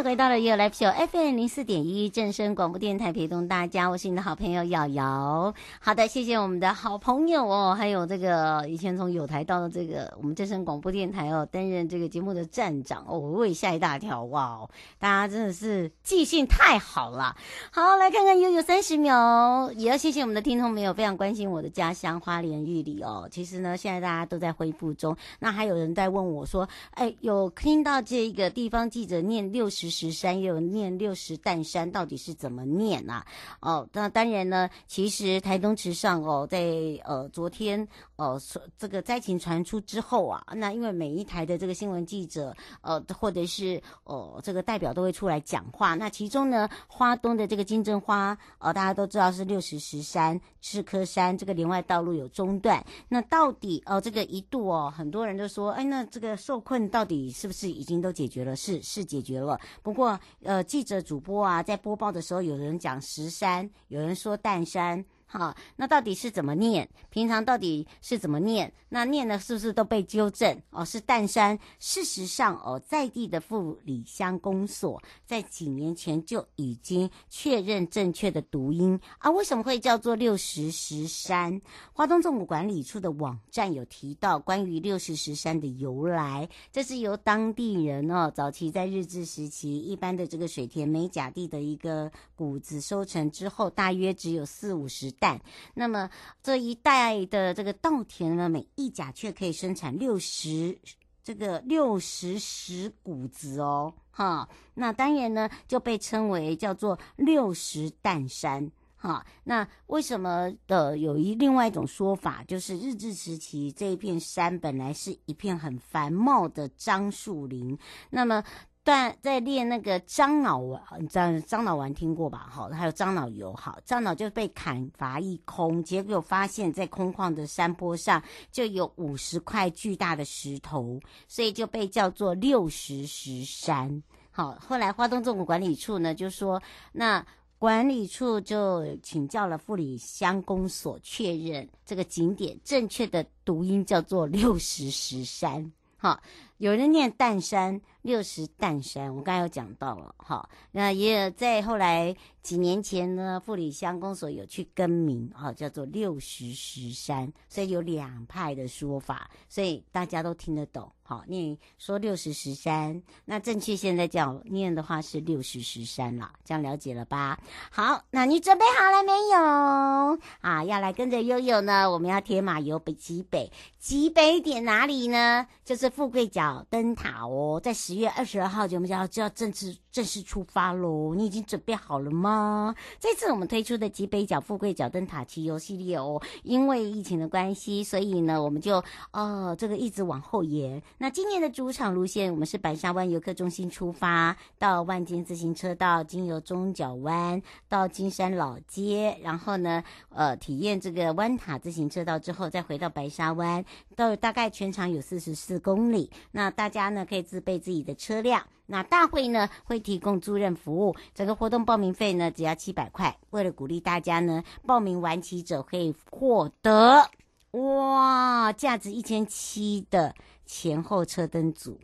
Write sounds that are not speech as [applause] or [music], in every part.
次回到了悠悠来听 FM 零四点一正声广播电台，陪同大家，我是你的好朋友瑶瑶。好的，谢谢我们的好朋友哦，还有这个以前从友台到了这个我们正声广播电台哦，担任这个节目的站长哦，我也吓一大跳哇，大家真的是记性太好了。好，来看看悠悠三十秒，也要谢谢我们的听众朋友非常关心我的家乡花莲玉里哦。其实呢，现在大家都在恢复中，那还有人在问我说，哎，有听到这个地方记者念六。十十山又念六十担山，到底是怎么念啊？哦，那当然呢，其实台东池上哦，在呃昨天呃这个灾情传出之后啊，那因为每一台的这个新闻记者呃或者是呃这个代表都会出来讲话，那其中呢，花东的这个金针花呃大家都知道是六十石山赤科山这个连外道路有中断，那到底呃这个一度哦，很多人都说，哎，那这个受困到底是不是已经都解决了？是是解决了。不过，呃，记者主播啊，在播报的时候，有人讲石山，有人说淡山。好，那到底是怎么念？平常到底是怎么念？那念的是不是都被纠正？哦，是淡山。事实上，哦，在地的富里乡公所在几年前就已经确认正确的读音啊。为什么会叫做六十石山？花东纵谷管理处的网站有提到关于六十石山的由来，这是由当地人哦，早期在日治时期，一般的这个水田美甲地的一个谷子收成之后，大约只有四五十。但那么这一带的这个稻田呢，每一甲却可以生产六十这个六十石谷子哦，哈，那当然呢就被称为叫做六十担山，哈，那为什么的有一另外一种说法，就是日治时期这一片山本来是一片很繁茂的樟树林，那么。但在练那个樟脑丸，你知道樟脑丸听过吧？好，还有樟脑油，好，樟脑就被砍伐一空，结果发现，在空旷的山坡上就有五十块巨大的石头，所以就被叫做六十石山。好，后来花东纵谷管理处呢就说，那管理处就请教了富里乡公所，确认这个景点正确的读音叫做六十石山。好，有人念淡山。六十担山，我刚才有讲到了，好，那也有在后来几年前呢，富里乡公所有去更名，啊，叫做六十石山，所以有两派的说法，所以大家都听得懂，好，念说六十石山，那正确现在叫念的话是六十石山了，这样了解了吧？好，那你准备好了没有？啊，要来跟着悠悠呢，我们要铁马游北极北，极北点哪里呢？就是富贵角灯塔哦，在。十月二十二号，我们就要就要正式正式出发喽！你已经准备好了吗？这次我们推出的极北角富贵角灯塔骑游系列哦，因为疫情的关系，所以呢，我们就哦这个一直往后延。那今年的主场路线，我们是白沙湾游客中心出发，到万金自行车道，经由中角湾到金山老街，然后呢，呃，体验这个弯塔自行车道之后，再回到白沙湾，到大概全长有四十四公里。那那大家呢可以自备自己的车辆，那大会呢会提供租赁服务，整个活动报名费呢只要七百块。为了鼓励大家呢，报名完骑者可以获得哇，价值一千七的前后车灯组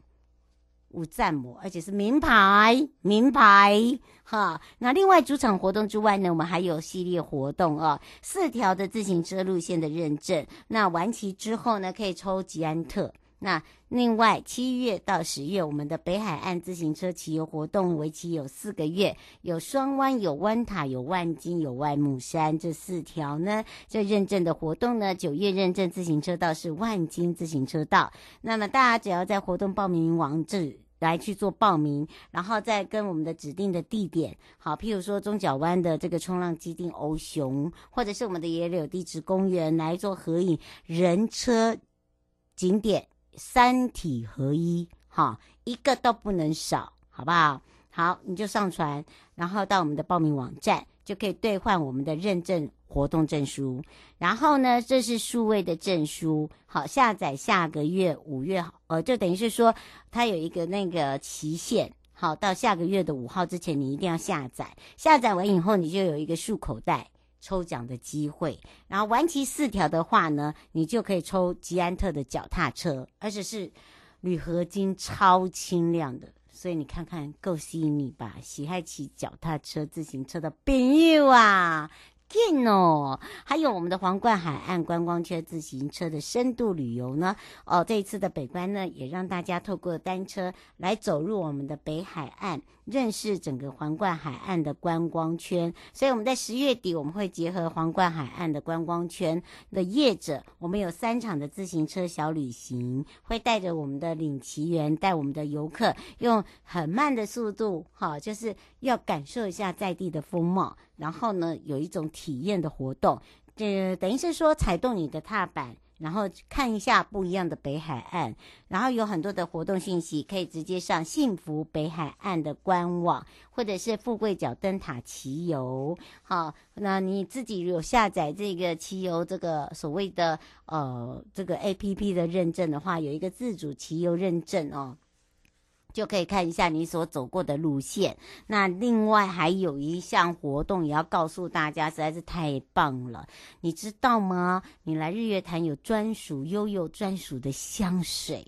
五赞模，而且是名牌名牌哈。那另外主场活动之外呢，我们还有系列活动啊，四条的自行车路线的认证。那完骑之后呢，可以抽捷安特。那另外，七月到十月，我们的北海岸自行车骑游活动为期有四个月，有双湾、有湾塔、有万金、有外木山这四条呢。这认证的活动呢，九月认证自行车道是万金自行车道。那么大家只要在活动报名网址来去做报名，然后再跟我们的指定的地点，好，譬如说中角湾的这个冲浪基地欧熊，或者是我们的野柳地质公园来做合影人车景点。三体合一，哈，一个都不能少，好不好？好，你就上传，然后到我们的报名网站，就可以兑换我们的认证活动证书。然后呢，这是数位的证书，好，下载下个月五月，呃，就等于是说它有一个那个期限，好，到下个月的五号之前你一定要下载。下载完以后，你就有一个束口袋抽奖的机会。然后完齐四条的话呢，你就可以抽捷安特的脚踏车，而且是铝合金超轻量的。所以你看看够吸引你吧？喜爱骑脚踏车、自行车的朋友啊！近哦，还有我们的皇冠海岸观光车自行车的深度旅游呢。哦，这一次的北观呢，也让大家透过单车来走入我们的北海岸，认识整个皇冠海岸的观光圈。所以我们在十月底，我们会结合皇冠海岸的观光圈的业者，我们有三场的自行车小旅行，会带着我们的领骑员，带我们的游客，用很慢的速度，哈，就是要感受一下在地的风貌。然后呢，有一种体验的活动，这等于是说踩动你的踏板，然后看一下不一样的北海岸，然后有很多的活动信息，可以直接上幸福北海岸的官网，或者是富贵角灯塔骑游。好，那你自己有下载这个骑游这个所谓的呃这个 APP 的认证的话，有一个自主骑游认证哦。就可以看一下你所走过的路线。那另外还有一项活动也要告诉大家，实在是太棒了，你知道吗？你来日月潭有专属悠悠专属的香水。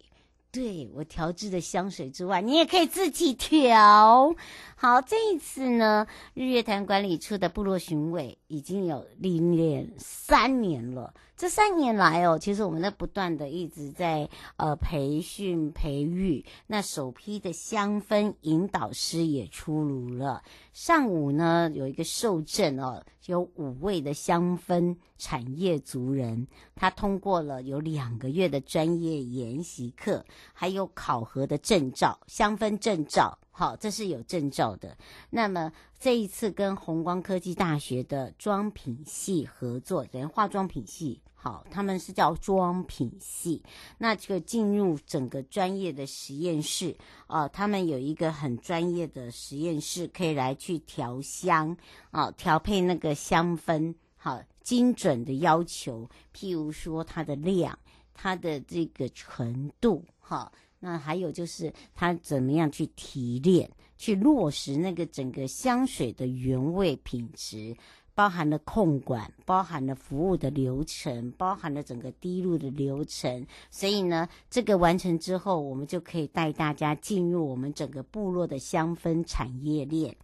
对，我调制的香水之外，你也可以自己调。好，这一次呢，日月潭管理处的部落巡委已经有历练三年了。这三年来哦，其实我们在不断的一直在呃培训培育。那首批的香氛引导师也出炉了。上午呢，有一个受证哦，有五位的香氛产业族人，他通过了有两个月的专业研习课，还有考核的证照，香氛证照。好，这是有证照的。那么这一次跟红光科技大学的妆品系合作，等于化妆品系。好，他们是叫装品系，那这个进入整个专业的实验室啊、呃，他们有一个很专业的实验室，可以来去调香啊，调配那个香氛，好精准的要求，譬如说它的量，它的这个纯度，好，那还有就是它怎么样去提炼，去落实那个整个香水的原味品质。包含了控管，包含了服务的流程，包含了整个滴露的流程。所以呢，这个完成之后，我们就可以带大家进入我们整个部落的香氛产业链。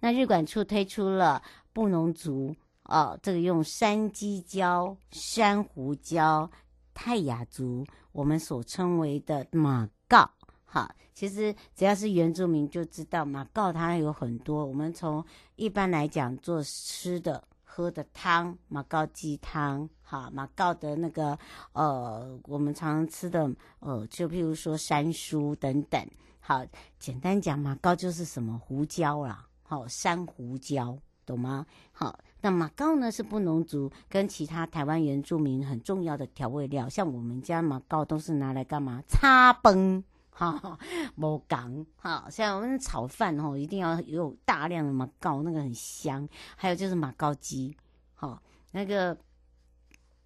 那日管处推出了布农族哦，这个用山鸡椒、珊瑚礁、泰雅族，我们所称为的马告。好，其实只要是原住民就知道马告它有很多。我们从一般来讲做吃的、喝的汤，马告鸡汤。好，马告的那个呃，我们常常吃的呃，就譬如说山苏等等。好，简单讲，马告就是什么胡椒啦，好，山胡椒，懂吗？好，那马告呢是布农族跟其他台湾原住民很重要的调味料，像我们家马告都是拿来干嘛？擦崩。[laughs] 哈，无讲哈，像我们炒饭吼，一定要有大量的马告，那个很香。还有就是马告鸡，好，那个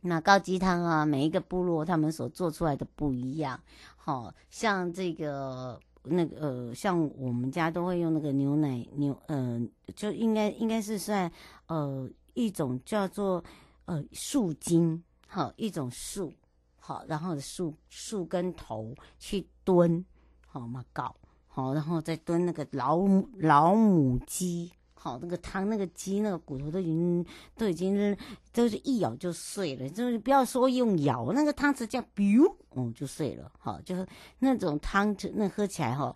马告鸡汤啊，每一个部落他们所做出来的不一样。好，像这个那个呃，像我们家都会用那个牛奶牛，呃，就应该应该是算呃一种叫做呃树精，好一种树。好，然后树树根头去蹲，好马告，好，然后再蹲那个老老母鸡，好，那个汤那个鸡那个骨头都已经都已经都是一咬就碎了，就是不要说用咬，那个汤匙这样，biu，哦就碎了，好，就是那种汤，那喝起来哈，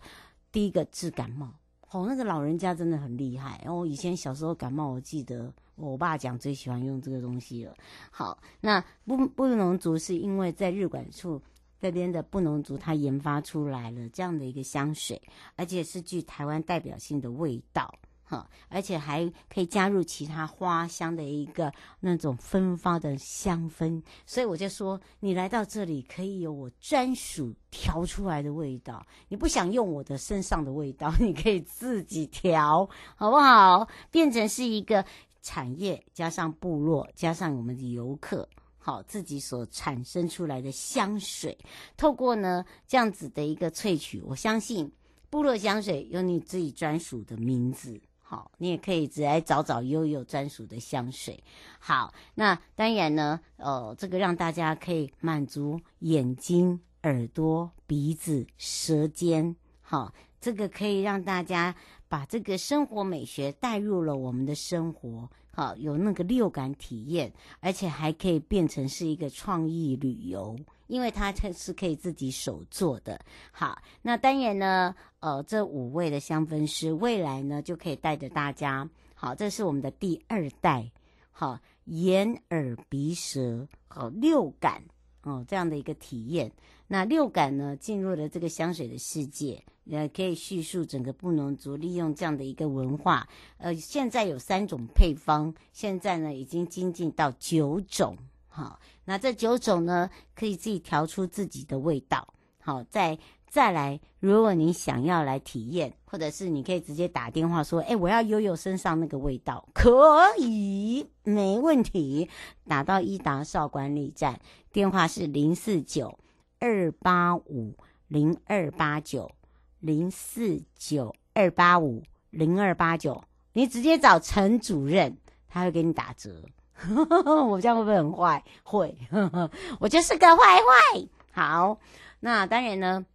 第一个治感冒，哦，那个老人家真的很厉害，然后以前小时候感冒，我记得。我爸讲最喜欢用这个东西了。好，那布布农族是因为在日管处这边的布农族，他研发出来了这样的一个香水，而且是具台湾代表性的味道。哈，而且还可以加入其他花香的一个那种芬芳的香氛，所以我就说，你来到这里可以有我专属调出来的味道。你不想用我的身上的味道，[laughs] 你可以自己调，好不好？变成是一个产业加上部落加上我们的游客，好，自己所产生出来的香水，透过呢这样子的一个萃取，我相信部落香水有你自己专属的名字。好，你也可以直接找找悠悠专属的香水。好，那当然呢，呃，这个让大家可以满足眼睛、耳朵、鼻子、舌尖。好，这个可以让大家把这个生活美学带入了我们的生活。好，有那个六感体验，而且还可以变成是一个创意旅游。因为它它是可以自己手做的，好，那当然呢，呃，这五位的香氛师未来呢就可以带着大家，好，这是我们的第二代，好，眼耳鼻舌好六感哦这样的一个体验。那六感呢进入了这个香水的世界，呃，可以叙述整个布农族利用这样的一个文化，呃，现在有三种配方，现在呢已经精进到九种。好，那这九种呢，可以自己调出自己的味道。好，再再来，如果你想要来体验，或者是你可以直接打电话说，哎，我要悠悠身上那个味道，可以，没问题。打到伊达少管理站，电话是零四九二八五零二八九零四九二八五零二八九，你直接找陈主任，他会给你打折。[laughs] 我这样会不会很坏？会，[laughs] 我就是个坏坏。好，那当然呢，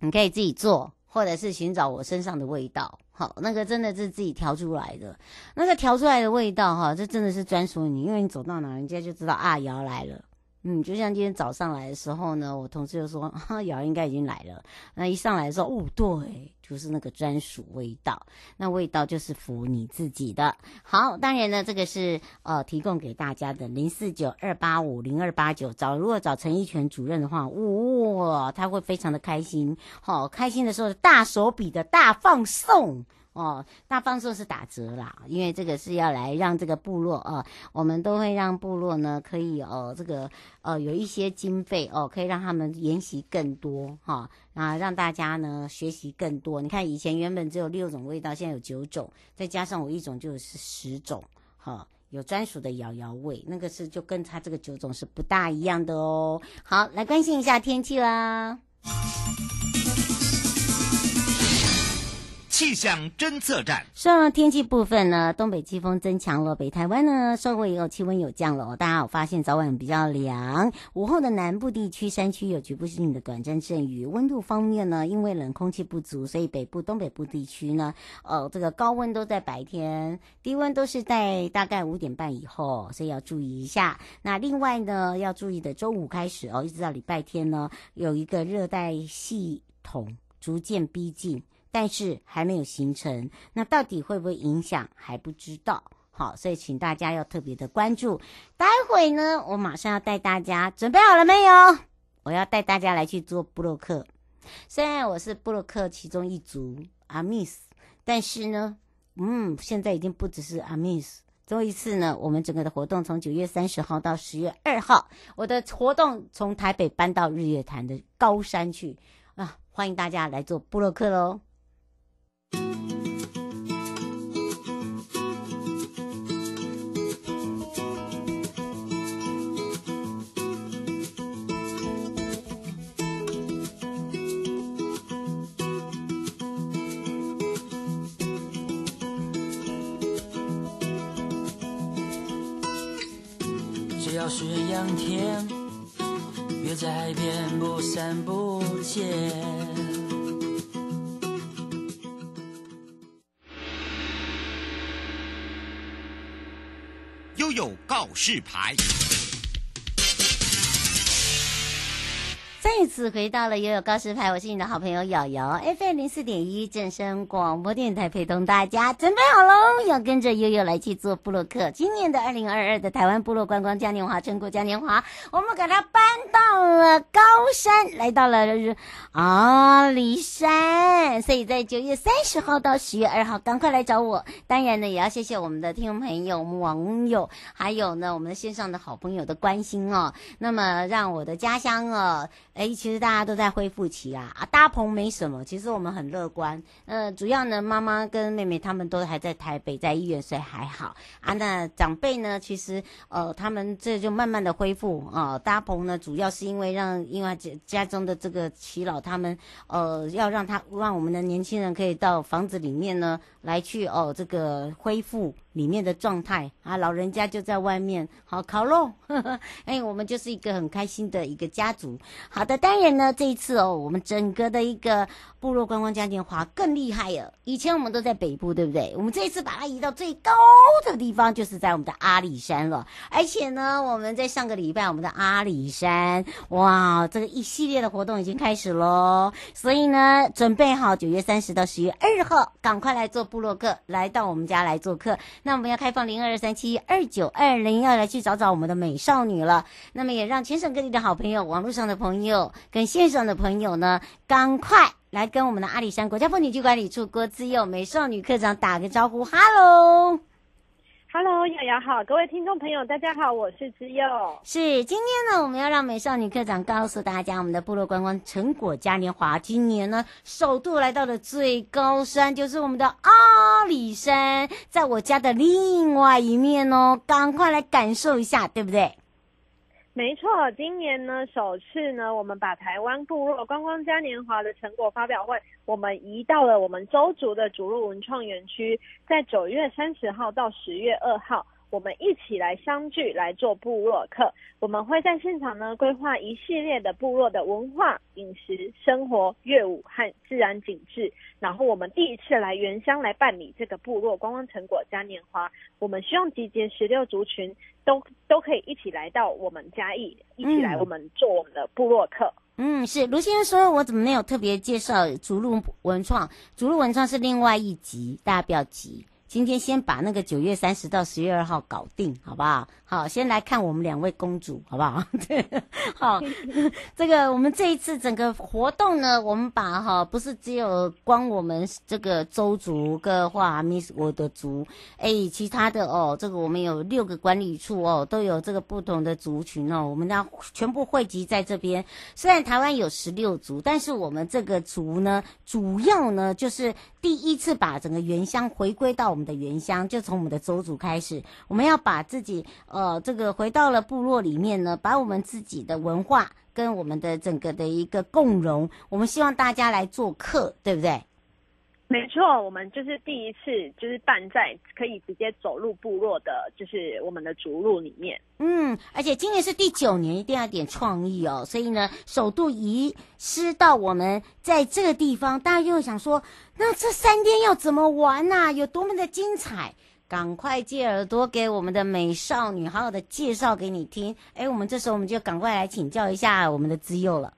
你可以自己做，或者是寻找我身上的味道。好，那个真的是自己调出来的，那个调出来的味道哈，这真的是专属你，因为你走到哪，人家就知道啊，瑶来了。嗯，就像今天早上来的时候呢，我同事就说，哈，瑶应该已经来了。那一上来的时候，哦，对，就是那个专属味道，那味道就是服你自己的。好，当然呢，这个是呃提供给大家的零四九二八五零二八九。找如果找陈一全主任的话，哇，他会非常的开心。好、开心的时候是大手笔的大放送。哦，大放送是打折啦，因为这个是要来让这个部落啊、我们都会让部落呢可以哦、这个呃有一些经费哦、可以让他们研习更多哈啊，让大家呢学习更多。你看以前原本只有六种味道，现在有九种，再加上我一种就是十种哈，有专属的瑶瑶味，那个是就跟它这个九种是不大一样的哦。好，来关心一下天气啦。气象侦测站。说天气部分呢，东北季风增强了，北台湾呢稍微有气温有降了。大家有发现早晚比较凉，午后的南部地区山区有局部性的短暂阵雨。温度方面呢，因为冷空气不足，所以北部、东北部地区呢，呃，这个高温都在白天，低温都是在大概五点半以后，所以要注意一下。那另外呢，要注意的，周五开始哦，一直到礼拜天呢，有一个热带系统逐渐逼近。但是还没有形成，那到底会不会影响还不知道。好，所以请大家要特别的关注。待会呢，我马上要带大家准备好了没有？我要带大家来去做布洛克。虽然我是布洛克其中一族阿密斯，但是呢，嗯，现在已经不只是阿密斯。最后一次呢，我们整个的活动从九月三十号到十月二号，我的活动从台北搬到日月潭的高山去啊！欢迎大家来做布洛克喽。海边不散不见。有告示牌。再次回到了悠悠告示牌，我是你的好朋友瑶瑶，FM 零四点一正声广播电台，陪同大家准备好喽，要跟着悠悠来去做部落客。今年的二零二二的台湾部落观光嘉年华成果嘉年华，我们给它搬到了高山，来到了阿里山。所以在九月三十号到十月二号，赶快来找我。当然呢，也要谢谢我们的听众朋友、我们网友，还有呢我们线上的好朋友的关心哦。那么让我的家乡哦，哎，其实大家都在恢复期啊。啊，大鹏没什么，其实我们很乐观。呃，主要呢，妈妈跟妹妹他们都还在台北，在医院，所以还好啊。那长辈呢，其实呃，他们这就慢慢的恢复啊。呃，大鹏呢，主要是因为让因为家家中的这个耆老他们呃，要让他让我们的年轻人可以到房子里面呢来去哦，这个恢复。里面的状态啊，老人家就在外面好烤肉，呵呵，哎，我们就是一个很开心的一个家族。好的，当然呢，这一次哦，我们整个的一个部落观光嘉年华更厉害了。以前我们都在北部，对不对？我们这一次把它移到最高的地方，就是在我们的阿里山了。而且呢，我们在上个礼拜，我们的阿里山，哇，这个一系列的活动已经开始喽。所以呢，准备好九月三十到十月二号，赶快来做部落客，来到我们家来做客。那我们要开放零二三七二九二零，要来去找找我们的美少女了。那么也让全省各地的好朋友、网络上的朋友跟线上的朋友呢，赶快来跟我们的阿里山国家风景区管理处郭自佑美少女科长打个招呼，哈喽。Hello，瑶瑶好，各位听众朋友，大家好，我是之佑。是，今天呢，我们要让美少女课长告诉大家，我们的部落观光成果嘉年华今年呢，首度来到了最高山，就是我们的阿里山，在我家的另外一面哦，赶快来感受一下，对不对？没错，今年呢，首次呢，我们把台湾部落观光嘉年华的成果发表会，我们移到了我们周族的逐鹿文创园区，在九月三十号到十月二号。我们一起来相聚来做部落客，我们会在现场呢规划一系列的部落的文化、饮食、生活、乐舞和自然景致。然后我们第一次来原乡来办理这个部落观光成果嘉年华，我们希望集结十六族群都都可以一起来到我们嘉义，一起来我们做我们的部落客。嗯，是卢先生说，我怎么没有特别介绍逐鹿文创？逐鹿文创是另外一集，大家不要急。今天先把那个九月三十到十月二号搞定，好不好？好，先来看我们两位公主，好不好？对，[laughs] 好，[laughs] 这个我们这一次整个活动呢，我们把哈不是只有光我们这个周族个话 Miss 我的族，哎，其他的哦，这个我们有六个管理处哦，都有这个不同的族群哦，我们要全部汇集在这边。虽然台湾有十六族，但是我们这个族呢，主要呢就是第一次把整个原乡回归到我们的原乡，就从我们的周族开始，我们要把自己。呃，这个回到了部落里面呢，把我们自己的文化跟我们的整个的一个共融，我们希望大家来做客，对不对？没错，我们就是第一次，就是办在可以直接走入部落的，就是我们的逐鹿里面。嗯，而且今年是第九年，一定要点创意哦。所以呢，首度移师到我们在这个地方，大家又想说，那这三天要怎么玩啊？有多么的精彩？赶快借耳朵给我们的美少女，好好的介绍给你听。哎，我们这时候我们就赶快来请教一下我们的资佑了。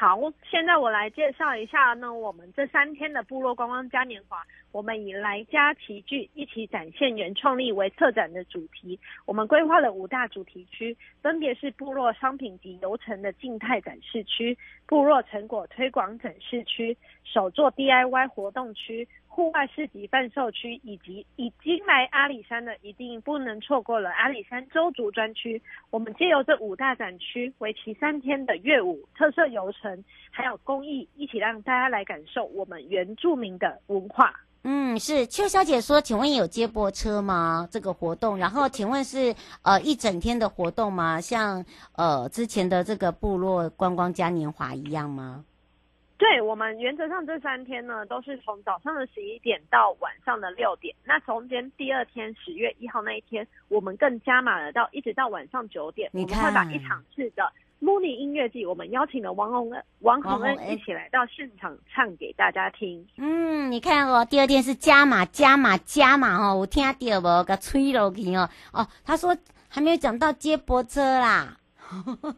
好，现在我来介绍一下呢，我们这三天的部落观光嘉年华，我们以来家齐聚，一起展现原创力为策展的主题。我们规划了五大主题区，分别是部落商品及游程的静态展示区、部落成果推广展示区、手作 DIY 活动区。户外市集贩售区，以及已经来阿里山的，一定不能错过了阿里山邹族专区。我们借由这五大展区，为期三天的乐舞、特色游程，还有公益，一起让大家来感受我们原住民的文化。嗯，是邱小姐说，请问有接驳车吗？这个活动，然后请问是呃一整天的活动吗？像呃之前的这个部落观光嘉年华一样吗？对，我们原则上这三天呢，都是从早上的十一点到晚上的六点。那中间第二天十月一号那一天，我们更加码了到一直到晚上九点。我们会把一场次的 Mooney 音乐季，我们邀请了王洪恩、王洪恩一起来到现场唱给大家听。嗯，你看哦，第二天是加码加码加码哦，我听到不？给吹落去哦。哦，他说还没有讲到接驳车啦。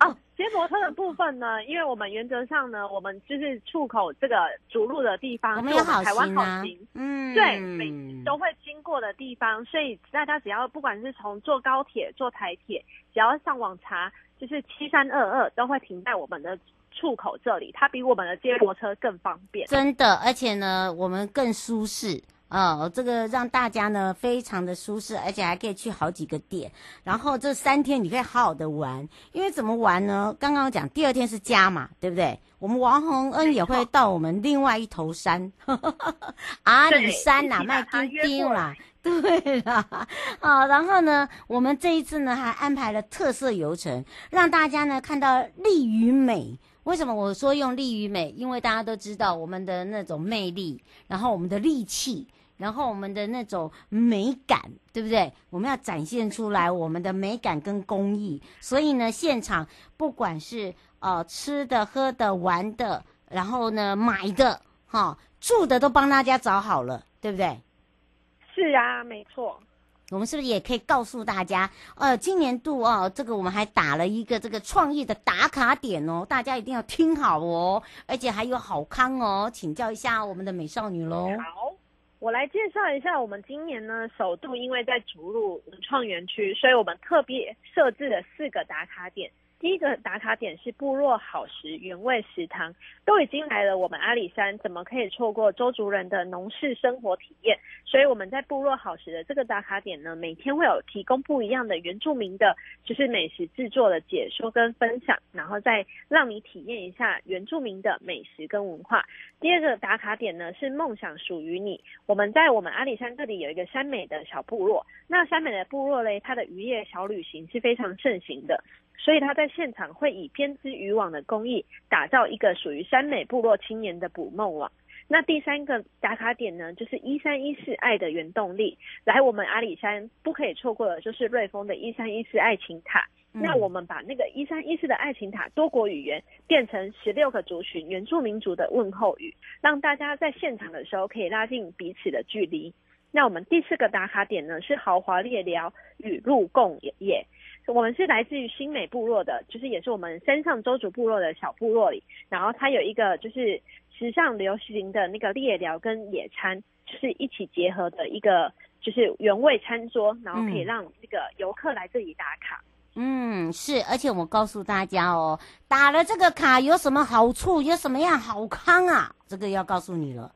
哦 [laughs] 接驳车的部分呢，因为我们原则上呢，我们就是出口这个主路的地方，我们有台湾好行，嗯，对，每都会经过的地方，所以大家只要不管是从坐高铁、坐台铁，只要上网查就是七三二二都会停在我们的出口这里，它比我们的接驳车更方便。真的，而且呢，我们更舒适。哦，这个让大家呢非常的舒适，而且还可以去好几个点，然后这三天你可以好好的玩。因为怎么玩呢？刚刚讲第二天是家嘛，对不对？我们王洪恩也会到我们另外一头山，[laughs] 阿里山呐，卖丁丁啦，对啦。啊，然后呢，我们这一次呢还安排了特色游程，让大家呢看到力与美。为什么我说用力与美？因为大家都知道我们的那种魅力，然后我们的力气。然后我们的那种美感，对不对？我们要展现出来我们的美感跟工艺。所以呢，现场不管是呃吃的、喝的、玩的，然后呢买的、哈、哦、住的，都帮大家找好了，对不对？是啊，没错。我们是不是也可以告诉大家，呃，今年度哦，这个我们还打了一个这个创意的打卡点哦，大家一定要听好哦，而且还有好康哦，请教一下我们的美少女喽。好。我来介绍一下，我们今年呢，首度因为在逐鹿文创园区，所以我们特别设置了四个打卡点。第一个打卡点是部落好食原味食堂，都已经来了我们阿里山，怎么可以错过周族人的农事生活体验？所以我们在部落好食的这个打卡点呢，每天会有提供不一样的原住民的，就是美食制作的解说跟分享，然后再让你体验一下原住民的美食跟文化。第二个打卡点呢是梦想属于你，我们在我们阿里山这里有一个山美的小部落，那山美的部落嘞，它的渔业小旅行是非常盛行的。所以他在现场会以编织渔网的工艺，打造一个属于山美部落青年的捕梦网。那第三个打卡点呢，就是一三一四爱的原动力。来我们阿里山不可以错过的，就是瑞丰的一三一四爱情塔。嗯。那我们把那个一三一四的爱情塔多国语言变成十六个族群原住民族的问候语，让大家在现场的时候可以拉近彼此的距离。那我们第四个打卡点呢，是豪华猎寮与鹿共野。我们是来自于新美部落的，就是也是我们山上周族部落的小部落里，然后它有一个就是时尚流行的那个猎寮跟野餐，就是一起结合的一个就是原味餐桌，然后可以让这个游客来这里打卡。嗯，是，而且我告诉大家哦，打了这个卡有什么好处，有什么样好康啊？这个要告诉你了。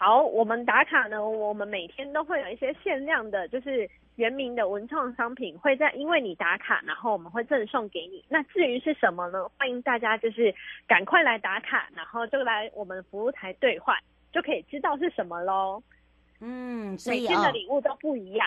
好，我们打卡呢，我们每天都会有一些限量的，就是。原名的文创商品会在因为你打卡，然后我们会赠送给你。那至于是什么呢？欢迎大家就是赶快来打卡，然后就来我们服务台兑换，就可以知道是什么喽。嗯，所以每天的礼物都不一样。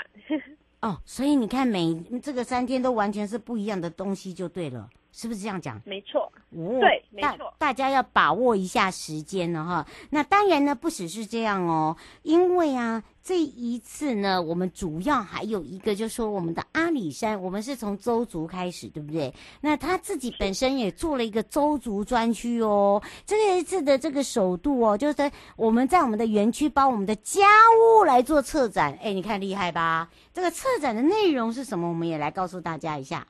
哦，所以你看每这个三天都完全是不一样的东西，就对了。是不是这样讲？没错，哦，对，没错。大家要把握一下时间了哈。那当然呢，不只是这样哦，因为啊，这一次呢，我们主要还有一个，就是说我们的阿里山，我们是从周族开始，对不对？那他自己本身也做了一个周族专区哦。这一次的这个首度哦，就是在我们在我们的园区帮我们的家务来做策展。哎，你看厉害吧？这个策展的内容是什么？我们也来告诉大家一下。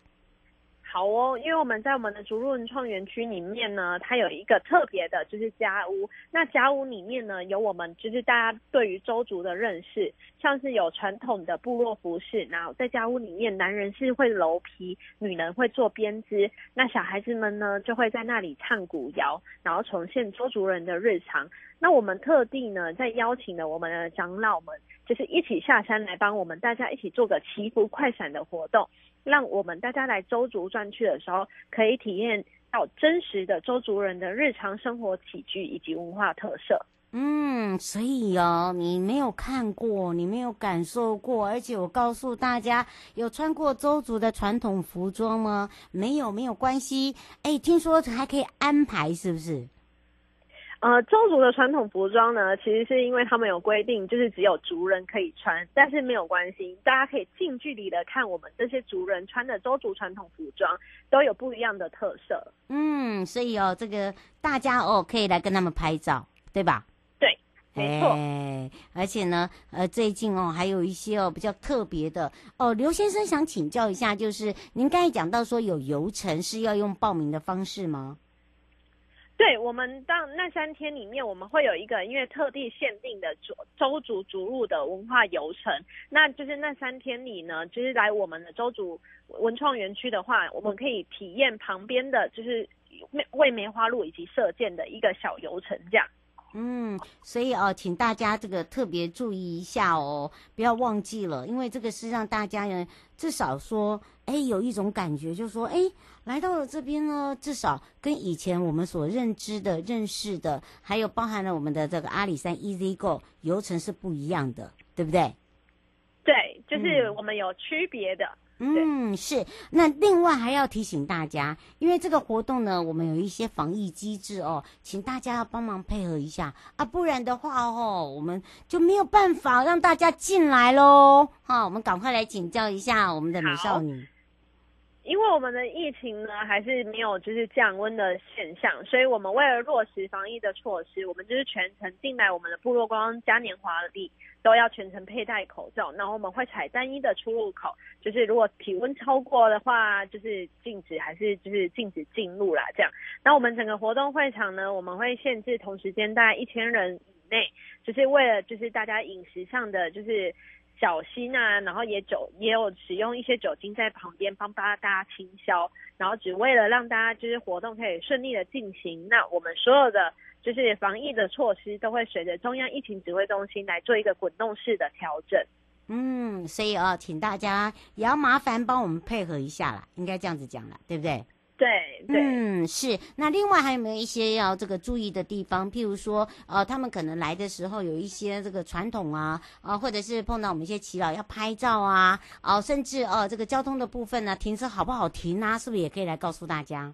好哦，因为我们在我们的竹鹿文创园区里面呢，它有一个特别的，就是家屋。那家屋里面呢，有我们就是大家对于周族的认识，像是有传统的部落服饰，然后在家屋里面，男人是会鞣皮，女人会做编织，那小孩子们呢就会在那里唱古谣，然后重现周族人的日常。那我们特地呢，在邀请了我们的长老们，就是一起下山来帮我们大家一起做个祈福快闪的活动。让我们大家来周族转去的时候，可以体验到真实的周族人的日常生活起居以及文化特色。嗯，所以哦，你没有看过，你没有感受过，而且我告诉大家，有穿过周族的传统服装吗？没有，没有关系。哎，听说还可以安排，是不是？呃，周族的传统服装呢，其实是因为他们有规定，就是只有族人可以穿，但是没有关系，大家可以近距离的看我们这些族人穿的周族传统服装，都有不一样的特色。嗯，所以哦，这个大家哦可以来跟他们拍照，对吧？对，没错。哎，而且呢，呃，最近哦还有一些哦比较特别的哦，刘先生想请教一下，就是您刚才讲到说有游程是要用报名的方式吗？对，我们当那三天里面，我们会有一个因为特地限定的周周族逐鹿的文化游程。那就是那三天里呢，就是来我们的周族文创园区的话，我们可以体验旁边的就是为梅花鹿以及射箭的一个小游程，这样。嗯，所以哦，请大家这个特别注意一下哦，不要忘记了，因为这个是让大家呢，至少说，哎，有一种感觉，就是说，哎，来到了这边呢，至少跟以前我们所认知的、认识的，还有包含了我们的这个阿里山 Easy Go 游程是不一样的，对不对？对，就是我们有区别的。嗯嗯，是。那另外还要提醒大家，因为这个活动呢，我们有一些防疫机制哦，请大家要帮忙配合一下啊，不然的话哦，我们就没有办法让大家进来喽。好，我们赶快来请教一下我们的美少女。因为我们的疫情呢，还是没有就是降温的现象，所以我们为了落实防疫的措施，我们就是全程进来我们的部落观光嘉年华里都要全程佩戴口罩，然后我们会采单一的出入口，就是如果体温超过的话，就是禁止还是就是禁止进入啦这样。那我们整个活动会场呢，我们会限制同时间大概一千人以内，就是为了就是大家饮食上的就是。小心啊，然后也酒也有使用一些酒精在旁边帮大家清消，然后只为了让大家就是活动可以顺利的进行。那我们所有的就是防疫的措施都会随着中央疫情指挥中心来做一个滚动式的调整。嗯，所以啊，请大家也要麻烦帮我们配合一下啦，应该这样子讲了，对不对？对对，嗯，是。那另外还有没有一些要这个注意的地方？譬如说，呃，他们可能来的时候有一些这个传统啊，啊、呃，或者是碰到我们一些祈老要拍照啊，哦、呃，甚至呃，这个交通的部分呢，停车好不好停啊？是不是也可以来告诉大家？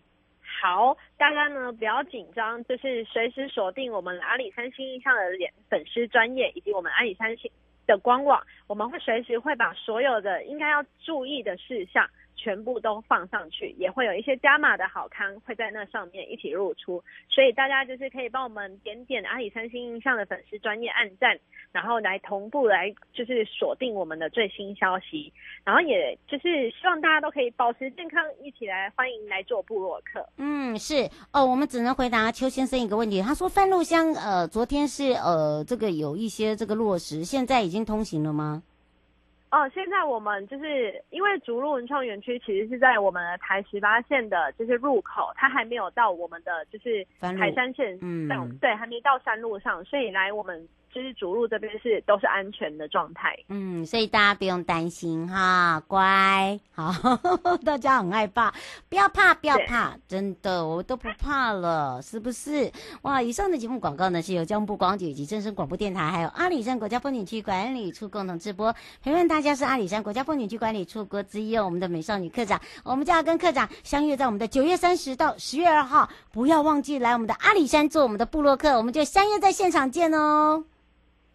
好，大家呢不要紧张，就是随时锁定我们阿里山新印象的脸粉丝专业，以及我们阿里山新的官网，我们会随时会把所有的应该要注意的事项。全部都放上去，也会有一些加码的好康会在那上面一起露出，所以大家就是可以帮我们点点阿里三星印象的粉丝专业按赞，然后来同步来就是锁定我们的最新消息，然后也就是希望大家都可以保持健康，一起来欢迎来做部落客。嗯，是哦，我们只能回答邱先生一个问题，他说番路乡呃昨天是呃这个有一些这个落实，现在已经通行了吗？哦，现在我们就是因为竹鹿文创园区其实是在我们的台十八线的，就是入口，它还没有到我们的就是台三线上，嗯，对，还没到山路上，所以来我们。就是主路这边是都是安全的状态，嗯，所以大家不用担心哈，乖，好，[laughs] 大家很害怕，不要怕，不要怕，真的，我都不怕了，是不是？哇，以上的节目广告呢，是由交通部观光局以及正声广播电台，还有阿里山国家风景区管理处共同直播。陪伴大家是阿里山国家风景区管理处国之一哦，我们的美少女课长，我们就要跟课长相约在我们的九月三十到十月二号，不要忘记来我们的阿里山做我们的部落客，我们就相约在现场见哦。